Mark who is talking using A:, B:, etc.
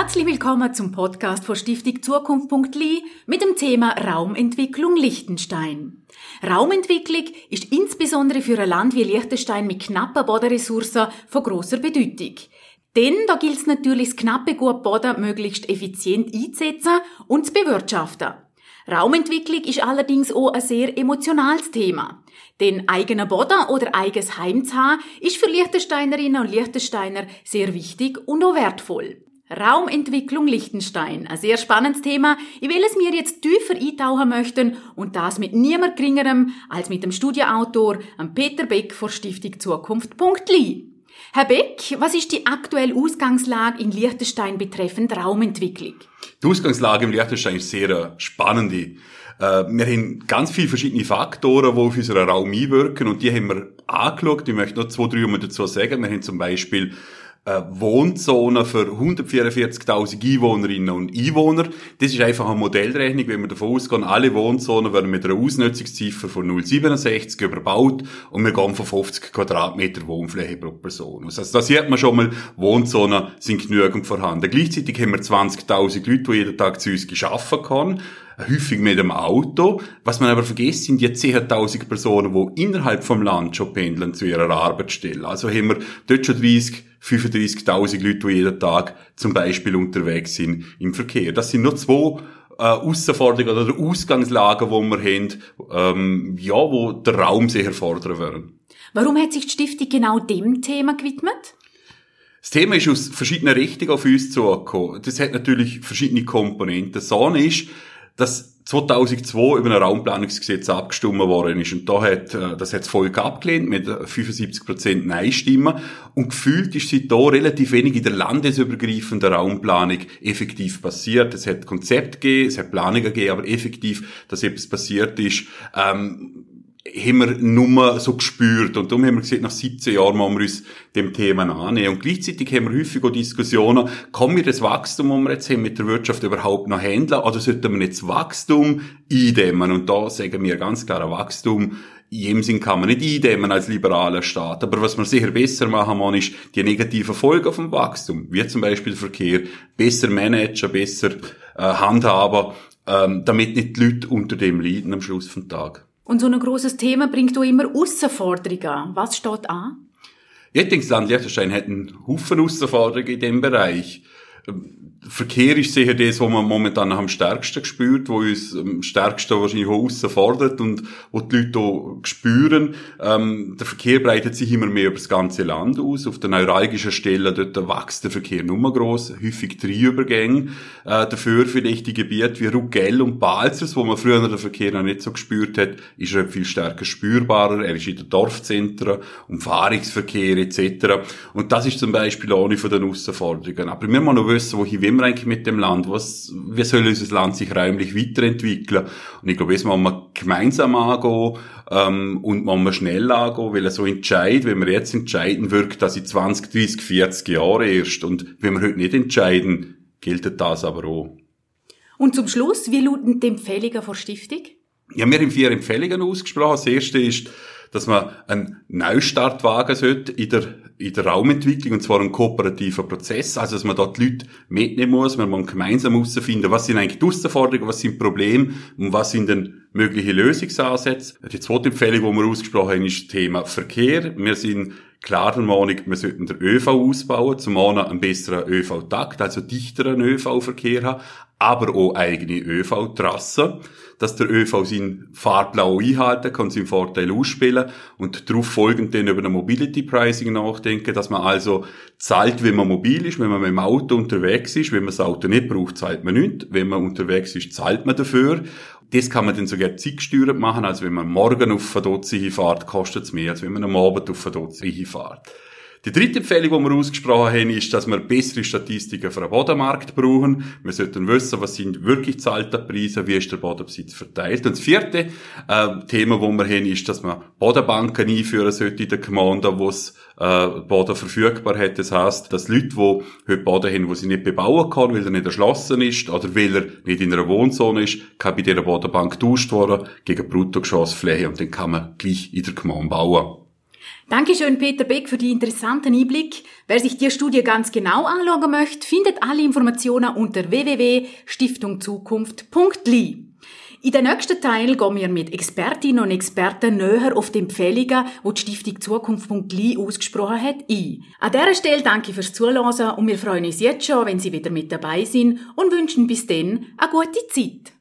A: Herzlich willkommen zum Podcast von Stiftung Zukunft.li mit dem Thema Raumentwicklung Liechtenstein. Raumentwicklung ist insbesondere für ein Land wie Liechtenstein mit knappen Bodenressourcen von großer Bedeutung. Denn da gilt es natürlich, das knappe Gut Boden möglichst effizient einzusetzen und zu bewirtschaften. Raumentwicklung ist allerdings auch ein sehr emotionales Thema. Denn eigener Boden oder eigenes Heim zu haben, ist für Liechtensteinerinnen und Liechtensteiner sehr wichtig und auch wertvoll. Raumentwicklung Liechtenstein. Ein sehr spannendes Thema, in welches wir jetzt tiefer eintauchen möchten und das mit niemand geringerem als mit dem Studienautor Peter Beck von Stiftung Zukunft.li. Herr Beck, was ist die aktuelle Ausgangslage in Liechtenstein betreffend Raumentwicklung?
B: Die Ausgangslage im Liechtenstein ist sehr spannend. Äh, wir haben ganz viele verschiedene Faktoren, die auf unseren Raum einwirken und die haben wir angeschaut. Ich möchte noch zwei, drei dazu sagen. Wir haben zum Beispiel äh, Wohnzone für 144.000 Einwohnerinnen und Einwohner. Das ist einfach eine Modellrechnung, wenn wir davon ausgehen, alle Wohnzonen werden mit einer Ausnutzungsziffer von 0,67 überbaut und wir gehen von 50 Quadratmeter Wohnfläche pro Person aus. Also da sieht man schon mal, Wohnzonen sind genügend vorhanden. Gleichzeitig haben wir 20.000 Leute, die jeden Tag zu uns geschaffen können häufig mit dem Auto. Was man aber vergisst, sind die 10.000 Personen, die innerhalb vom Land schon pendeln zu ihrer Arbeitsstelle. Also haben wir dort schon 30, 35.000 Leute, die jeden Tag zum Beispiel unterwegs sind im Verkehr. Das sind nur zwei äh, Herausforderungen oder Ausgangslagen, die wir haben, ähm, ja, wo der Raum sehr erfordern würden.
A: Warum hat sich die Stiftung genau dem Thema gewidmet?
B: Das Thema ist aus verschiedenen Richtungen auf uns zugekommen. Das hat natürlich verschiedene Komponenten. Eine ist, dass 2002 über ein Raumplanungsgesetz abgestimmt worden ist. Und da hat, äh, das hat das Volk abgelehnt mit 75% Nein-Stimmen. Und gefühlt ist seit da relativ wenig in der landesübergreifenden Raumplanung effektiv passiert. Es hat Konzept gegeben, es hat Planungen gegeben, aber effektiv, dass etwas passiert ist, ähm, haben wir nur so gespürt. Und darum haben wir gesagt, nach 17 Jahren müssen wir uns dem Thema annehmen. Und gleichzeitig haben wir häufig auch Diskussionen, kann wir das Wachstum, das wir jetzt haben, mit der Wirtschaft überhaupt noch handeln, oder sollten wir das Wachstum eindämmen? Und da sagen wir ganz klar, Wachstum in jedem Sinn kann man nicht eindämmen als liberaler Staat. Aber was man sicher besser machen muss, ist die negativen Folgen vom Wachstum, wie zum Beispiel Verkehr, besser managen, besser äh, handhaben, ähm, damit nicht die Leute unter dem leiden am Schluss vom Tag.
A: Und so ein großes Thema bringt auch immer Herausforderungen. Was steht an?
B: Ich denke, das Land Liechtenstein hat einen Haufen Herausforderungen in diesem Bereich. Verkehr ist sicher das, was man momentan am stärksten spürt, wo uns am stärksten wahrscheinlich auch fordert und wo die Leute auch spüren. Ähm, der Verkehr breitet sich immer mehr über das ganze Land aus. Auf den neuralgischen Stellen dort wächst der Verkehr nur gross, häufig drei Übergänge. Äh, dafür vielleicht die Gebiete wie Rugell und Balzers, wo man früher den Verkehr noch nicht so gespürt hat, ist er viel stärker spürbarer. Er ist in den Dorfzentren, Umfahrungsverkehr etc. Und das ist zum Beispiel auch eine von den Herausforderungen. Aber wir müssen noch wissen, wohin wir eigentlich mit dem Land? Was, wie soll unser Land sich räumlich weiterentwickeln? Und ich glaube, das muss man gemeinsam angehen ähm, und muss man schnell angehen, weil so entscheidet, wenn wir jetzt entscheiden, wirkt das in 20, 30, 40 Jahren erst. Und wenn wir heute nicht entscheiden, gilt das aber auch.
A: Und zum Schluss, wie lauten die Empfehlungen der Stiftung?
B: Ja, wir haben vier Empfehlungen ausgesprochen. Das erste ist, dass man einen Neustart wagen sollte in der, in der Raumentwicklung, und zwar einen kooperativen Prozess, also dass man dort die Leute mitnehmen muss, man muss gemeinsam herausfinden, was sind eigentlich die Herausforderungen, was sind Probleme und was sind denn mögliche Lösungsansätze. Die zweite Empfehlung, die wir ausgesprochen haben, ist das Thema Verkehr. Wir sind klar der Meinung, wir sollten den ÖV ausbauen, zum einen einen besseren ÖV-Takt, also dichteren ÖV-Verkehr haben, aber auch eigene ÖV-Trassen, dass der ÖV seinen Fahrplan einhalten kann, seinen Vorteil ausspielen und darauf folgend dann über ein Mobility Pricing nachdenken, dass man also zahlt, wenn man mobil ist, wenn man mit dem Auto unterwegs ist, wenn man das Auto nicht braucht, zahlt man nichts, wenn man unterwegs ist, zahlt man dafür. Das kann man dann sogar zeitgesteuert machen, also wenn man morgen auf eine Dotze fährt, kostet es mehr, als wenn man am Abend auf eine Dotze fährt. Die dritte Empfehlung, die wir ausgesprochen haben, ist, dass wir bessere Statistiken für den Bodenmarkt brauchen. Wir sollten wissen, was sind wirklich zahlte Preise, wie ist der Bodenbesitz verteilt. Und das vierte äh, Thema, das wir haben, ist, dass man Bodenbanken einführen sollte in den Gemeinden, wo es äh, Boden verfügbar hat. Das heisst, dass Leute, die heute Boden haben, wo sie nicht bebauen können, weil er nicht erschlossen ist oder weil er nicht in einer Wohnzone ist, kann bei dieser Bodenbank getauscht werden gegen Bruttogeschossfläche und dann kann man gleich in der Gemeinde bauen.
A: Dankeschön, Peter Beck, für die interessanten Einblick. Wer sich die Studie ganz genau anschauen möchte, findet alle Informationen unter www.stiftungzukunft.li. In den nächsten Teil gehen wir mit Expertinnen und Experten näher auf die Empfehlungen, die die Stiftung Zukunft.li ausgesprochen hat, ein. An dieser Stelle danke fürs Zuhören und wir freuen uns jetzt schon, wenn Sie wieder mit dabei sind und wünschen bis dann eine gute Zeit.